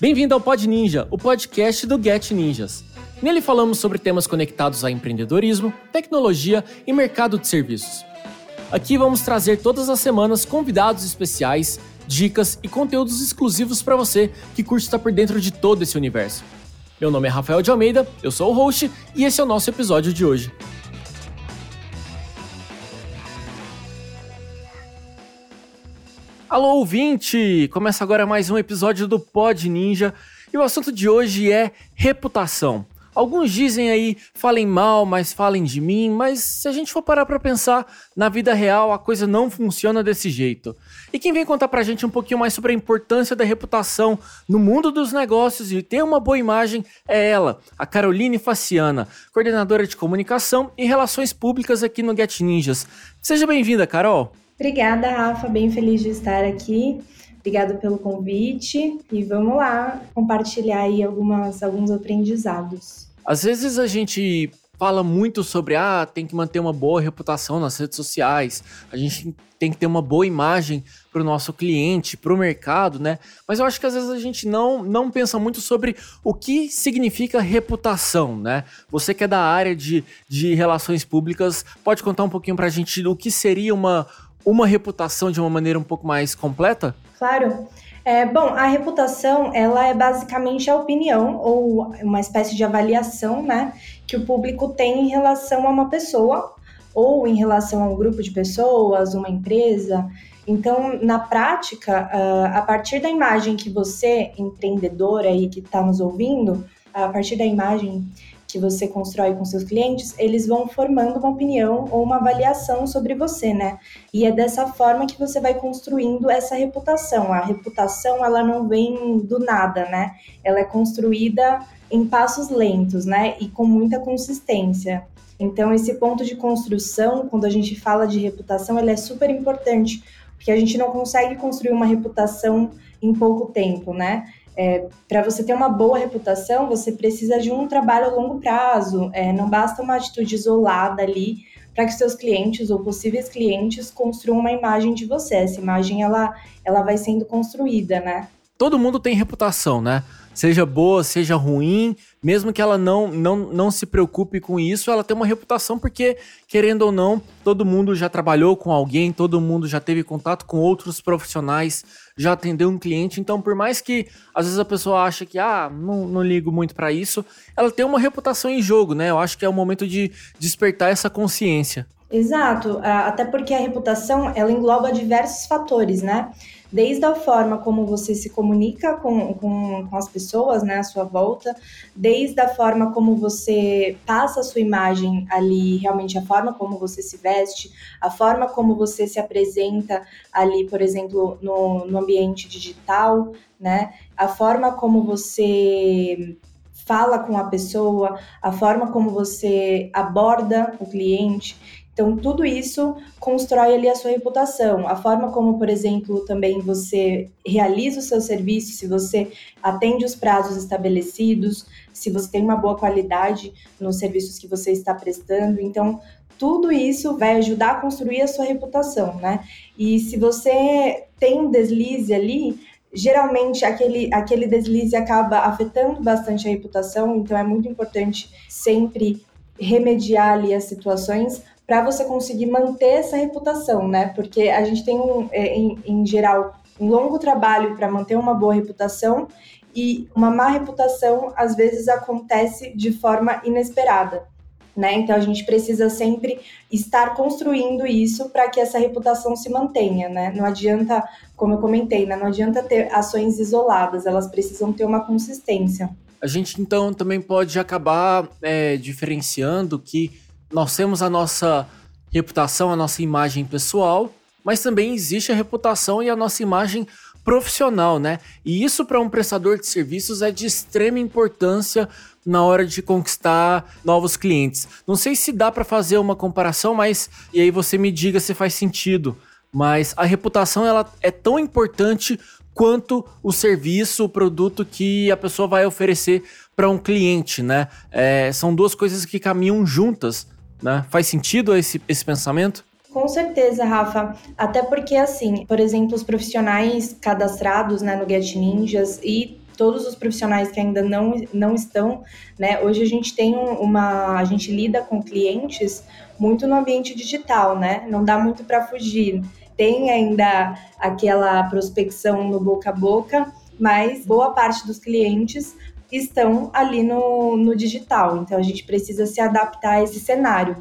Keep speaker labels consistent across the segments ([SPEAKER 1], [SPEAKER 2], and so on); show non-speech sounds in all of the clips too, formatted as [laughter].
[SPEAKER 1] Bem-vindo ao Pod Ninja, o podcast do Get Ninjas. Nele falamos sobre temas conectados a empreendedorismo, tecnologia e mercado de serviços. Aqui vamos trazer todas as semanas convidados especiais, dicas e conteúdos exclusivos para você que curte estar por dentro de todo esse universo. Meu nome é Rafael de Almeida, eu sou o host e esse é o nosso episódio de hoje. Alô, ouvinte! Começa agora mais um episódio do Pod Ninja e o assunto de hoje é reputação. Alguns dizem aí, falem mal, mas falem de mim, mas se a gente for parar para pensar, na vida real a coisa não funciona desse jeito. E quem vem contar pra gente um pouquinho mais sobre a importância da reputação no mundo dos negócios e ter uma boa imagem é ela, a Caroline Faciana, coordenadora de comunicação e relações públicas aqui no Get Ninjas. Seja bem-vinda, Carol!
[SPEAKER 2] Obrigada, Rafa. Bem feliz de estar aqui. Obrigada pelo convite e vamos lá compartilhar aí algumas, alguns aprendizados.
[SPEAKER 1] Às vezes a gente fala muito sobre ah, tem que manter uma boa reputação nas redes sociais, a gente tem que ter uma boa imagem para o nosso cliente, para o mercado, né? Mas eu acho que às vezes a gente não, não pensa muito sobre o que significa reputação, né? Você que é da área de, de relações públicas, pode contar um pouquinho para a gente o que seria uma, uma reputação de uma maneira um pouco mais completa?
[SPEAKER 2] Claro. É, bom, a reputação ela é basicamente a opinião ou uma espécie de avaliação, né, que o público tem em relação a uma pessoa ou em relação a um grupo de pessoas, uma empresa. Então, na prática, a partir da imagem que você, empreendedor aí que está nos ouvindo, a partir da imagem que você constrói com seus clientes, eles vão formando uma opinião ou uma avaliação sobre você, né? E é dessa forma que você vai construindo essa reputação. A reputação, ela não vem do nada, né? Ela é construída em passos lentos, né? E com muita consistência. Então, esse ponto de construção, quando a gente fala de reputação, ele é super importante, porque a gente não consegue construir uma reputação em pouco tempo, né? É, para você ter uma boa reputação, você precisa de um trabalho a longo prazo. É, não basta uma atitude isolada ali para que seus clientes ou possíveis clientes construam uma imagem de você. Essa imagem ela, ela vai sendo construída, né?
[SPEAKER 1] Todo mundo tem reputação, né? seja boa, seja ruim, mesmo que ela não, não, não se preocupe com isso, ela tem uma reputação porque, querendo ou não, todo mundo já trabalhou com alguém, todo mundo já teve contato com outros profissionais, já atendeu um cliente. Então, por mais que às vezes a pessoa acha que, ah, não, não ligo muito para isso, ela tem uma reputação em jogo, né? Eu acho que é o momento de despertar essa consciência.
[SPEAKER 2] Exato, até porque a reputação ela engloba diversos fatores, né? desde a forma como você se comunica com, com, com, as pessoas, né, à sua volta, desde a forma como você passa a sua imagem ali, realmente a forma como você se veste, a forma como você se apresenta ali, por exemplo, no, no ambiente digital, né, a forma como você fala com a pessoa, a forma como você aborda o cliente. Então, tudo isso constrói ali a sua reputação. A forma como, por exemplo, também você realiza o seu serviço, se você atende os prazos estabelecidos, se você tem uma boa qualidade nos serviços que você está prestando. Então, tudo isso vai ajudar a construir a sua reputação, né? E se você tem um deslize ali, geralmente aquele, aquele deslize acaba afetando bastante a reputação, então é muito importante sempre remediar ali as situações para você conseguir manter essa reputação, né? Porque a gente tem, um, é, em, em geral, um longo trabalho para manter uma boa reputação e uma má reputação às vezes acontece de forma inesperada. Né? Então a gente precisa sempre estar construindo isso para que essa reputação se mantenha, né? Não adianta, como eu comentei, né? não adianta ter ações isoladas, elas precisam ter uma consistência.
[SPEAKER 1] A gente então também pode acabar é, diferenciando que nós temos a nossa reputação, a nossa imagem pessoal, mas também existe a reputação e a nossa imagem profissional, né? E isso para um prestador de serviços é de extrema importância na hora de conquistar novos clientes. Não sei se dá para fazer uma comparação, mas e aí você me diga se faz sentido. Mas a reputação ela é tão importante quanto o serviço, o produto que a pessoa vai oferecer para um cliente, né? É, são duas coisas que caminham juntas. Né? Faz sentido esse, esse pensamento?
[SPEAKER 2] Com certeza, Rafa. Até porque, assim, por exemplo, os profissionais cadastrados né, no Get Ninjas e todos os profissionais que ainda não, não estão, né? Hoje a gente tem uma, a gente lida com clientes muito no ambiente digital, né? Não dá muito para fugir. Tem ainda aquela prospecção no boca a boca, mas boa parte dos clientes estão ali no, no digital. Então a gente precisa se adaptar a esse cenário.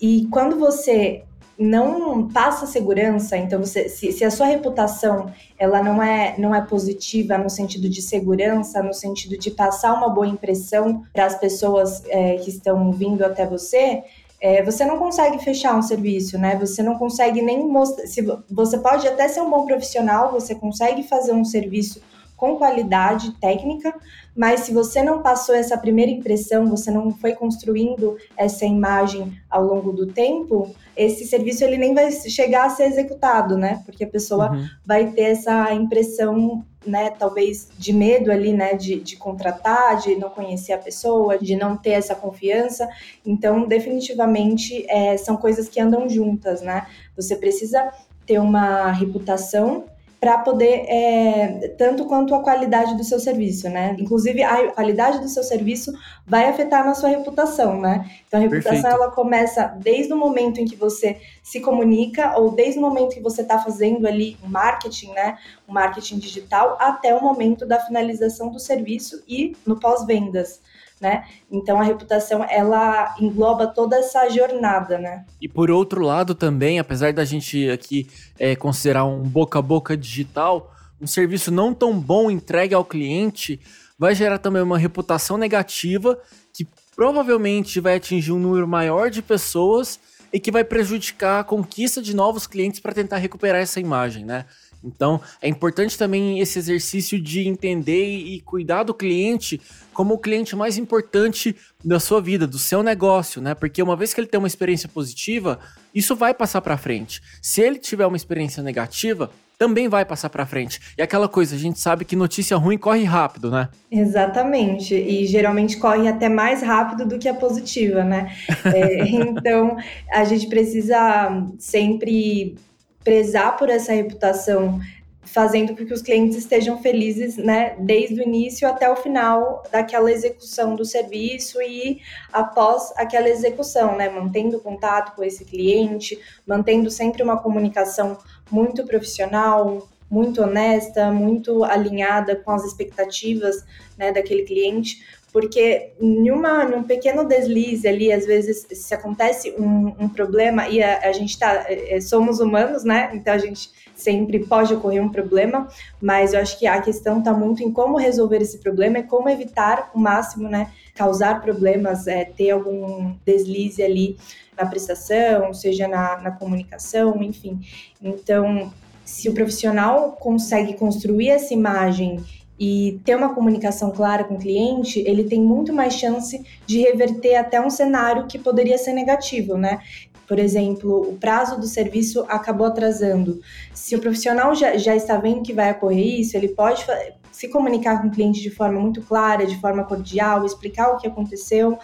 [SPEAKER 2] E quando você não passa segurança, então você, se, se, a sua reputação ela não é, não é positiva no sentido de segurança, no sentido de passar uma boa impressão para as pessoas é, que estão vindo até você, é, você não consegue fechar um serviço, né? Você não consegue nem mostrar. Se, você pode até ser um bom profissional, você consegue fazer um serviço com qualidade técnica, mas se você não passou essa primeira impressão, você não foi construindo essa imagem ao longo do tempo, esse serviço ele nem vai chegar a ser executado, né? Porque a pessoa uhum. vai ter essa impressão, né, talvez de medo ali, né, de, de contratar, de não conhecer a pessoa, de não ter essa confiança. Então, definitivamente, é, são coisas que andam juntas, né? Você precisa ter uma reputação para poder, é, tanto quanto a qualidade do seu serviço, né? Inclusive, a qualidade do seu serviço vai afetar na sua reputação, né? Então, a reputação, Perfeito. ela começa desde o momento em que você se comunica ou desde o momento que você está fazendo ali o marketing, né? O marketing digital, até o momento da finalização do serviço e no pós-vendas né? Então a reputação ela engloba toda essa jornada, né?
[SPEAKER 1] E por outro lado também, apesar da gente aqui é, considerar um boca a boca digital, um serviço não tão bom entregue ao cliente vai gerar também uma reputação negativa que provavelmente vai atingir um número maior de pessoas e que vai prejudicar a conquista de novos clientes para tentar recuperar essa imagem, né? Então, é importante também esse exercício de entender e cuidar do cliente como o cliente mais importante da sua vida, do seu negócio, né? Porque uma vez que ele tem uma experiência positiva, isso vai passar para frente. Se ele tiver uma experiência negativa, também vai passar para frente. E aquela coisa, a gente sabe que notícia ruim corre rápido, né?
[SPEAKER 2] Exatamente. E geralmente corre até mais rápido do que a positiva, né? [laughs] é, então, a gente precisa sempre prezar por essa reputação, fazendo com que os clientes estejam felizes, né, desde o início até o final daquela execução do serviço e após aquela execução, né, mantendo contato com esse cliente, mantendo sempre uma comunicação muito profissional, muito honesta, muito alinhada com as expectativas, né, daquele cliente, porque em, num pequeno deslize ali, às vezes, se acontece um, um problema e a, a gente tá, é, é, somos humanos, né? Então a gente sempre pode ocorrer um problema, mas eu acho que a questão está muito em como resolver esse problema e como evitar o máximo, né? Causar problemas, é, ter algum deslize ali na prestação, seja na, na comunicação, enfim. Então, se o profissional consegue construir essa imagem e ter uma comunicação clara com o cliente, ele tem muito mais chance de reverter até um cenário que poderia ser negativo, né? Por exemplo, o prazo do serviço acabou atrasando. Se o profissional já, já está vendo que vai ocorrer isso, ele pode se comunicar com o cliente de forma muito clara, de forma cordial, explicar o que aconteceu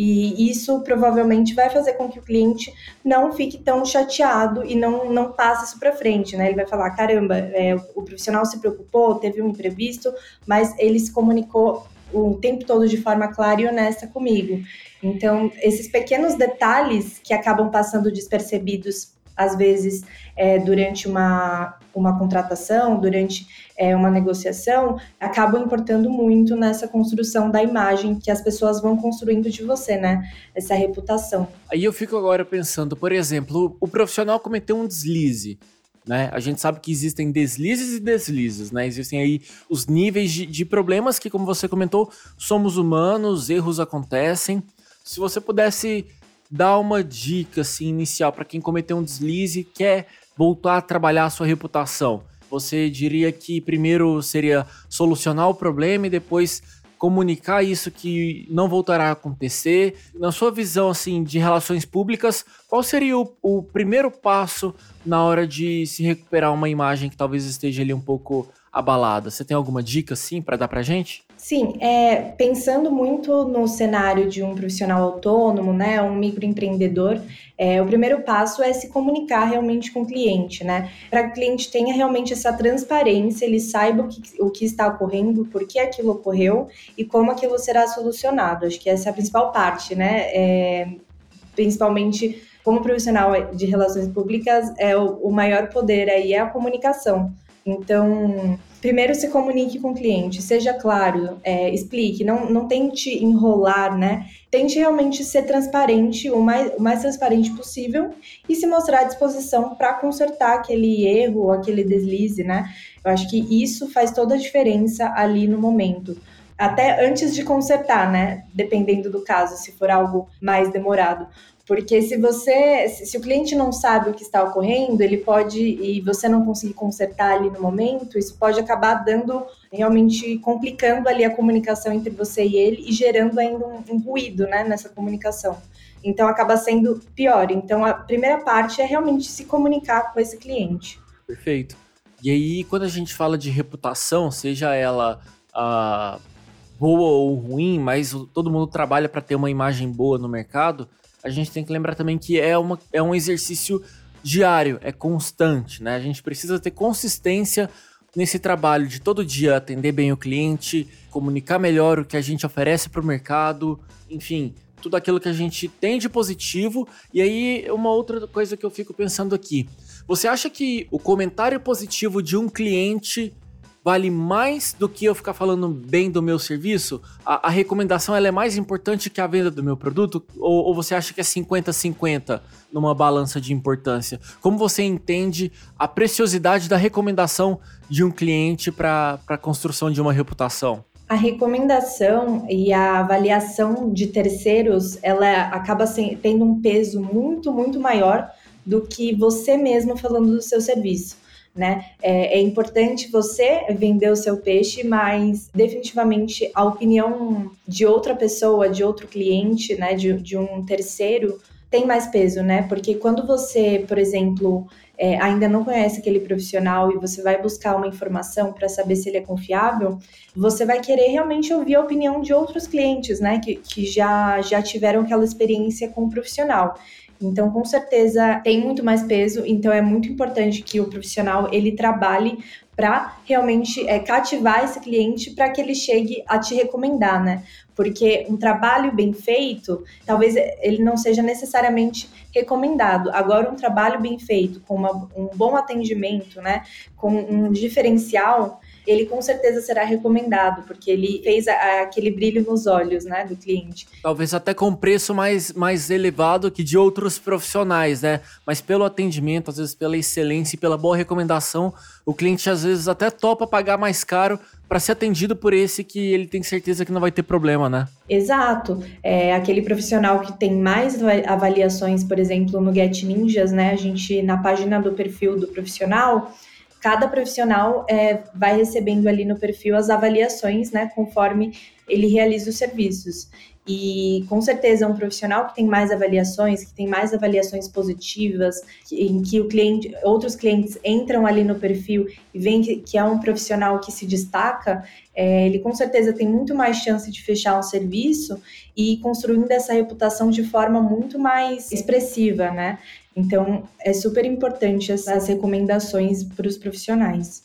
[SPEAKER 2] e isso provavelmente vai fazer com que o cliente não fique tão chateado e não, não passe isso para frente, né? Ele vai falar: caramba, é, o profissional se preocupou, teve um imprevisto, mas ele se comunicou o tempo todo de forma clara e honesta comigo. Então, esses pequenos detalhes que acabam passando despercebidos às vezes é, durante uma, uma contratação, durante é, uma negociação, acabam importando muito nessa construção da imagem que as pessoas vão construindo de você, né? Essa reputação.
[SPEAKER 1] Aí eu fico agora pensando, por exemplo, o profissional cometeu um deslize. Né? A gente sabe que existem deslizes e deslizes, né? Existem aí os níveis de, de problemas que, como você comentou, somos humanos, erros acontecem. Se você pudesse dar uma dica assim, inicial para quem cometeu um deslize e quer voltar a trabalhar a sua reputação? Você diria que primeiro seria solucionar o problema e depois comunicar isso que não voltará a acontecer? Na sua visão assim de relações públicas, qual seria o, o primeiro passo na hora de se recuperar uma imagem que talvez esteja ali um pouco abalada? Você tem alguma dica assim para dar pra gente?
[SPEAKER 2] Sim, é, pensando muito no cenário de um profissional autônomo, né, um microempreendedor, é, o primeiro passo é se comunicar realmente com o cliente, né, para que o cliente tenha realmente essa transparência, ele saiba o que, o que está ocorrendo, por que aquilo ocorreu e como aquilo será solucionado. Acho que essa é a principal parte, né, é, principalmente como profissional de relações públicas, é o, o maior poder aí é a comunicação. Então, primeiro se comunique com o cliente, seja claro, é, explique, não, não tente enrolar, né? Tente realmente ser transparente, o mais, o mais transparente possível e se mostrar à disposição para consertar aquele erro, aquele deslize, né? Eu acho que isso faz toda a diferença ali no momento. Até antes de consertar, né? Dependendo do caso, se for algo mais demorado. Porque se você, se o cliente não sabe o que está ocorrendo, ele pode, e você não conseguir consertar ali no momento, isso pode acabar dando, realmente complicando ali a comunicação entre você e ele e gerando ainda um, um ruído, né, nessa comunicação. Então acaba sendo pior. Então a primeira parte é realmente se comunicar com esse cliente.
[SPEAKER 1] Perfeito. E aí, quando a gente fala de reputação, seja ela ah, boa ou ruim, mas todo mundo trabalha para ter uma imagem boa no mercado, a gente tem que lembrar também que é, uma, é um exercício diário, é constante, né? A gente precisa ter consistência nesse trabalho de todo dia atender bem o cliente, comunicar melhor o que a gente oferece para o mercado, enfim, tudo aquilo que a gente tem de positivo. E aí, uma outra coisa que eu fico pensando aqui: você acha que o comentário positivo de um cliente vale mais do que eu ficar falando bem do meu serviço? A, a recomendação ela é mais importante que a venda do meu produto? Ou, ou você acha que é 50-50 numa balança de importância? Como você entende a preciosidade da recomendação de um cliente para a construção de uma reputação?
[SPEAKER 2] A recomendação e a avaliação de terceiros, ela acaba tendo um peso muito, muito maior do que você mesmo falando do seu serviço né? É, é, importante você vender o seu peixe, mas definitivamente a opinião de outra pessoa, de outro cliente, né, de, de um terceiro, tem mais peso, né? Porque quando você, por exemplo, é, ainda não conhece aquele profissional e você vai buscar uma informação para saber se ele é confiável, você vai querer realmente ouvir a opinião de outros clientes, né? Que, que já, já tiveram aquela experiência com o profissional. Então, com certeza, tem muito mais peso. Então, é muito importante que o profissional ele trabalhe para realmente é, cativar esse cliente para que ele chegue a te recomendar, né? Porque um trabalho bem feito, talvez ele não seja necessariamente recomendado. Agora, um trabalho bem feito, com uma, um bom atendimento, né? Com um diferencial, ele com certeza será recomendado, porque ele fez a, a, aquele brilho nos olhos, né, do cliente.
[SPEAKER 1] Talvez até com preço mais, mais elevado que de outros profissionais, né? Mas pelo atendimento, às vezes pela excelência e pela boa recomendação, o cliente às vezes até topa pagar mais caro para ser atendido por esse que ele tem certeza que não vai ter problema, né?
[SPEAKER 2] Exato. É aquele profissional que tem mais avaliações, por exemplo, no Get Ninjas, né? A gente na página do perfil do profissional, cada profissional é, vai recebendo ali no perfil as avaliações, né, conforme ele realiza os serviços. E com certeza um profissional que tem mais avaliações, que tem mais avaliações positivas, em que o cliente, outros clientes entram ali no perfil e veem que, que é um profissional que se destaca, é, ele com certeza tem muito mais chance de fechar um serviço e construindo essa reputação de forma muito mais expressiva, né? Então, é super importante essas recomendações para os profissionais.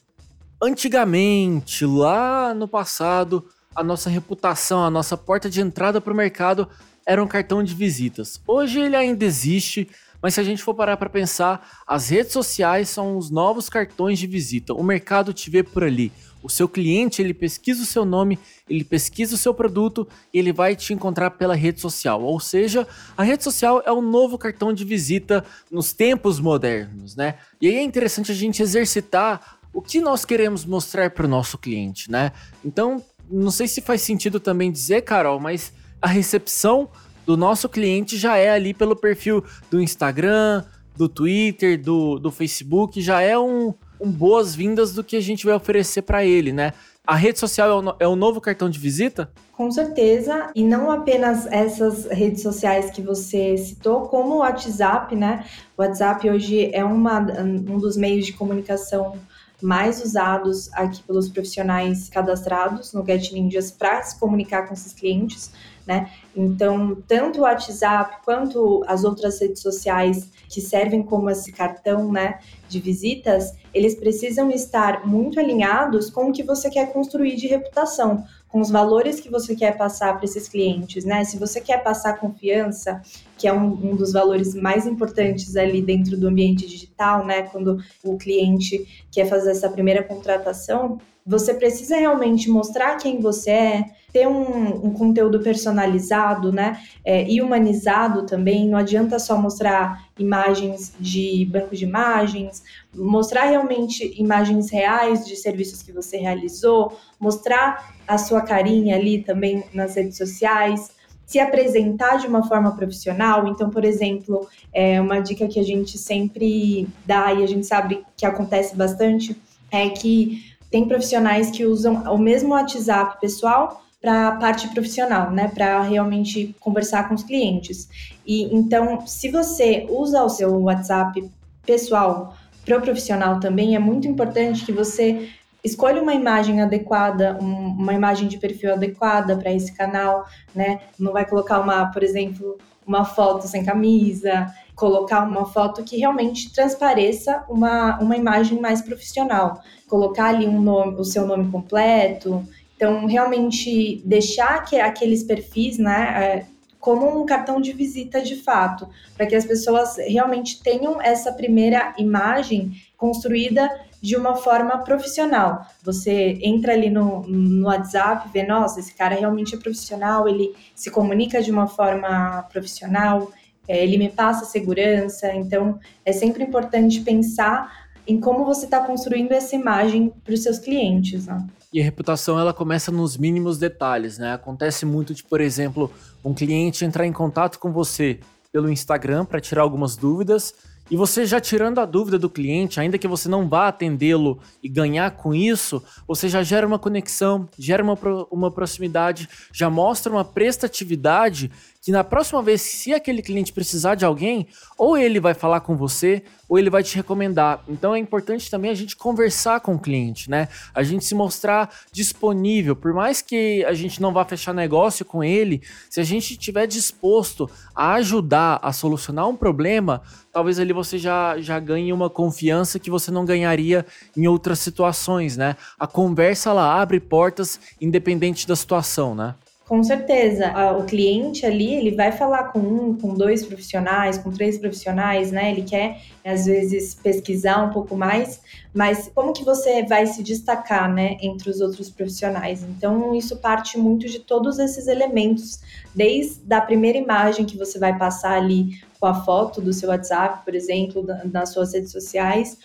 [SPEAKER 1] Antigamente, lá no passado, a nossa reputação, a nossa porta de entrada para o mercado era um cartão de visitas. Hoje ele ainda existe, mas se a gente for parar para pensar, as redes sociais são os novos cartões de visita. O mercado te vê por ali. O seu cliente, ele pesquisa o seu nome, ele pesquisa o seu produto e ele vai te encontrar pela rede social. Ou seja, a rede social é o novo cartão de visita nos tempos modernos, né? E aí é interessante a gente exercitar o que nós queremos mostrar para o nosso cliente, né? Então, não sei se faz sentido também dizer, Carol, mas a recepção do nosso cliente já é ali pelo perfil do Instagram, do Twitter, do, do Facebook, já é um, um boas-vindas do que a gente vai oferecer para ele, né? a rede social é o, é o novo cartão de visita?
[SPEAKER 2] Com certeza, e não apenas essas redes sociais que você citou, como o WhatsApp, né? O WhatsApp hoje é uma, um dos meios de comunicação mais usados aqui pelos profissionais cadastrados no Get Ninjas para se comunicar com esses clientes, né? Então, tanto o WhatsApp quanto as outras redes sociais que servem como esse cartão, né, de visitas, eles precisam estar muito alinhados com o que você quer construir de reputação, com os valores que você quer passar para esses clientes, né? Se você quer passar confiança, que é um, um, dos valores mais importantes ali dentro do ambiente digital, né? Quando o cliente quer fazer essa primeira contratação, você precisa realmente mostrar quem você é, ter um, um conteúdo personalizado, né? É, e humanizado também. Não adianta só mostrar imagens de banco de imagens, mostrar realmente imagens reais de serviços que você realizou, mostrar a sua carinha ali também nas redes sociais se apresentar de uma forma profissional. Então, por exemplo, é uma dica que a gente sempre dá e a gente sabe que acontece bastante é que tem profissionais que usam o mesmo WhatsApp pessoal para a parte profissional, né, para realmente conversar com os clientes. E então, se você usa o seu WhatsApp pessoal para o profissional também, é muito importante que você escolha uma imagem adequada, um, uma imagem de perfil adequada para esse canal, né? Não vai colocar uma, por exemplo, uma foto sem camisa, colocar uma foto que realmente transpareça uma, uma imagem mais profissional, colocar ali um nome, o seu nome completo. Então, realmente deixar que aqueles perfis, né, é, como um cartão de visita de fato, para que as pessoas realmente tenham essa primeira imagem construída de uma forma profissional. Você entra ali no, no WhatsApp, vê, nossa, esse cara realmente é profissional, ele se comunica de uma forma profissional, é, ele me passa segurança. Então, é sempre importante pensar em como você está construindo essa imagem para os seus clientes. Né?
[SPEAKER 1] E a reputação ela começa nos mínimos detalhes, né? Acontece muito de, por exemplo, um cliente entrar em contato com você pelo Instagram para tirar algumas dúvidas e você já tirando a dúvida do cliente, ainda que você não vá atendê-lo e ganhar com isso, você já gera uma conexão, gera uma, uma proximidade, já mostra uma prestatividade que na próxima vez, se aquele cliente precisar de alguém, ou ele vai falar com você, ou ele vai te recomendar. Então é importante também a gente conversar com o cliente, né? A gente se mostrar disponível. Por mais que a gente não vá fechar negócio com ele, se a gente estiver disposto a ajudar a solucionar um problema, talvez ali você já, já ganhe uma confiança que você não ganharia em outras situações, né? A conversa ela abre portas independente da situação, né?
[SPEAKER 2] Com certeza. O cliente ali, ele vai falar com um, com dois profissionais, com três profissionais, né? Ele quer, às vezes, pesquisar um pouco mais, mas como que você vai se destacar, né, entre os outros profissionais? Então, isso parte muito de todos esses elementos, desde a primeira imagem que você vai passar ali com a foto do seu WhatsApp, por exemplo, nas suas redes sociais,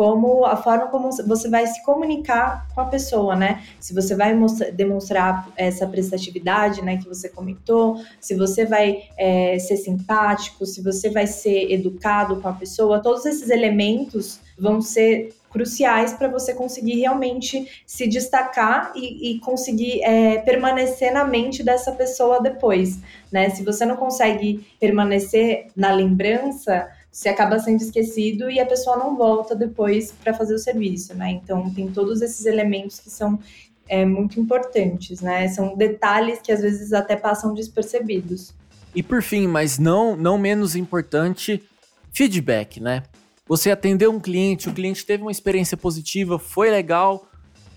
[SPEAKER 2] como a forma como você vai se comunicar com a pessoa, né? Se você vai mostrar, demonstrar essa prestatividade, né, que você comentou, se você vai é, ser simpático, se você vai ser educado com a pessoa, todos esses elementos vão ser cruciais para você conseguir realmente se destacar e, e conseguir é, permanecer na mente dessa pessoa depois, né? Se você não consegue permanecer na lembrança, você acaba sendo esquecido e a pessoa não volta depois para fazer o serviço, né? Então tem todos esses elementos que são é, muito importantes, né? São detalhes que às vezes até passam despercebidos.
[SPEAKER 1] E por fim, mas não, não menos importante, feedback, né? Você atendeu um cliente, o cliente teve uma experiência positiva, foi legal,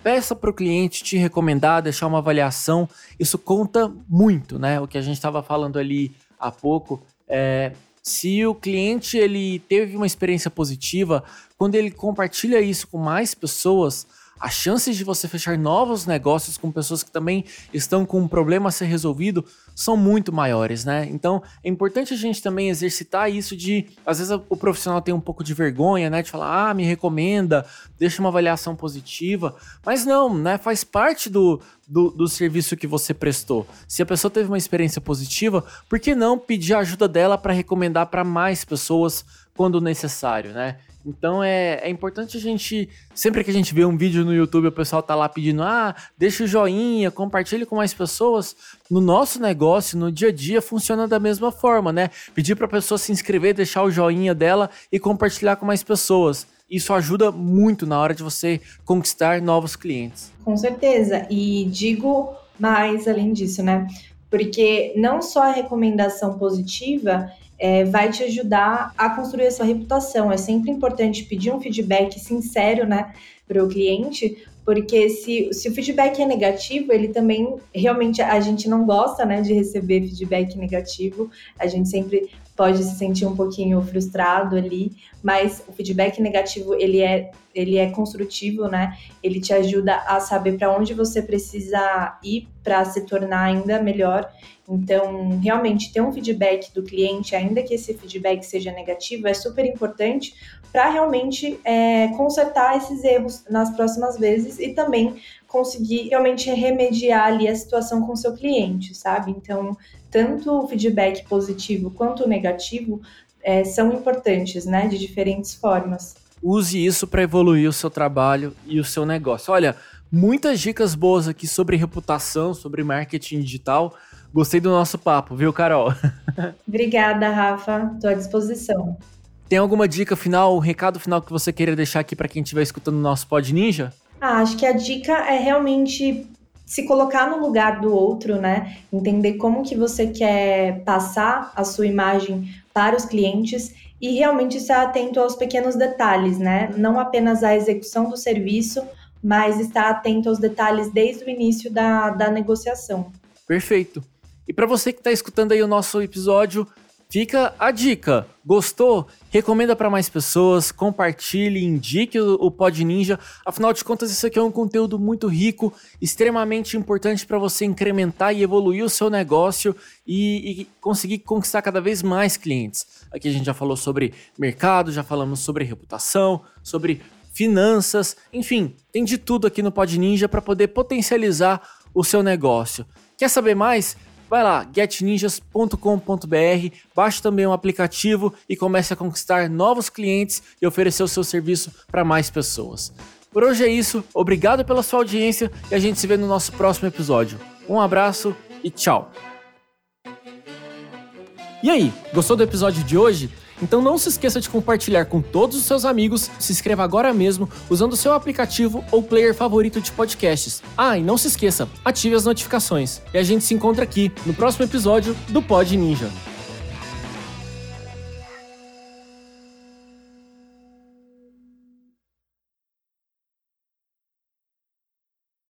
[SPEAKER 1] peça para o cliente te recomendar, deixar uma avaliação. Isso conta muito, né? O que a gente estava falando ali há pouco. É, se o cliente ele teve uma experiência positiva, quando ele compartilha isso com mais pessoas, as chances de você fechar novos negócios com pessoas que também estão com um problema a ser resolvido são muito maiores, né? Então é importante a gente também exercitar isso de, às vezes o profissional tem um pouco de vergonha, né? De falar, ah, me recomenda, deixa uma avaliação positiva, mas não, né? Faz parte do, do, do serviço que você prestou. Se a pessoa teve uma experiência positiva, por que não pedir a ajuda dela para recomendar para mais pessoas quando necessário, né? Então é, é importante a gente, sempre que a gente vê um vídeo no YouTube, o pessoal tá lá pedindo, ah, deixa o joinha, compartilhe com mais pessoas. No nosso negócio, no dia a dia, funciona da mesma forma, né? Pedir para a pessoa se inscrever, deixar o joinha dela e compartilhar com mais pessoas. Isso ajuda muito na hora de você conquistar novos clientes.
[SPEAKER 2] Com certeza. E digo mais além disso, né? Porque não só a recomendação positiva é, vai te ajudar a construir a sua reputação. É sempre importante pedir um feedback sincero, né, para o cliente, porque se, se o feedback é negativo, ele também realmente a gente não gosta, né, de receber feedback negativo. A gente sempre pode se sentir um pouquinho frustrado ali, mas o feedback negativo ele é ele é construtivo, né? Ele te ajuda a saber para onde você precisa ir para se tornar ainda melhor. Então, realmente ter um feedback do cliente, ainda que esse feedback seja negativo, é super importante para realmente é, consertar esses erros nas próximas vezes e também conseguir realmente remediar ali a situação com o seu cliente, sabe? Então, tanto o feedback positivo quanto o negativo é, são importantes, né? De diferentes formas.
[SPEAKER 1] Use isso para evoluir o seu trabalho e o seu negócio. Olha, muitas dicas boas aqui sobre reputação, sobre marketing digital. Gostei do nosso papo, viu, Carol? [laughs]
[SPEAKER 2] Obrigada, Rafa. Estou à disposição.
[SPEAKER 1] Tem alguma dica final, um recado final que você queira deixar aqui para quem estiver escutando o nosso Pod Ninja?
[SPEAKER 2] Ah, acho que a dica é realmente se colocar no lugar do outro, né? Entender como que você quer passar a sua imagem para os clientes e realmente estar atento aos pequenos detalhes, né? Não apenas à execução do serviço, mas estar atento aos detalhes desde o início da, da negociação.
[SPEAKER 1] Perfeito. E para você que está escutando aí o nosso episódio, Fica a dica. Gostou? Recomenda para mais pessoas, compartilhe, indique o, Pod Ninja. Afinal de contas, isso aqui é um conteúdo muito rico, extremamente importante para você incrementar e evoluir o seu negócio e, e, conseguir conquistar cada vez mais clientes. Aqui a gente já falou sobre mercado, já falamos sobre reputação, sobre finanças, enfim, tem de tudo aqui no Pod Ninja para poder potencializar o seu negócio. Quer saber mais? Vai lá, getninjas.com.br, baixe também um aplicativo e comece a conquistar novos clientes e oferecer o seu serviço para mais pessoas. Por hoje é isso, obrigado pela sua audiência e a gente se vê no nosso próximo episódio. Um abraço e tchau! E aí, gostou do episódio de hoje? Então não se esqueça de compartilhar com todos os seus amigos, se inscreva agora mesmo usando o seu aplicativo ou player favorito de podcasts. Ah, e não se esqueça, ative as notificações. E a gente se encontra aqui no próximo episódio do Pod Ninja.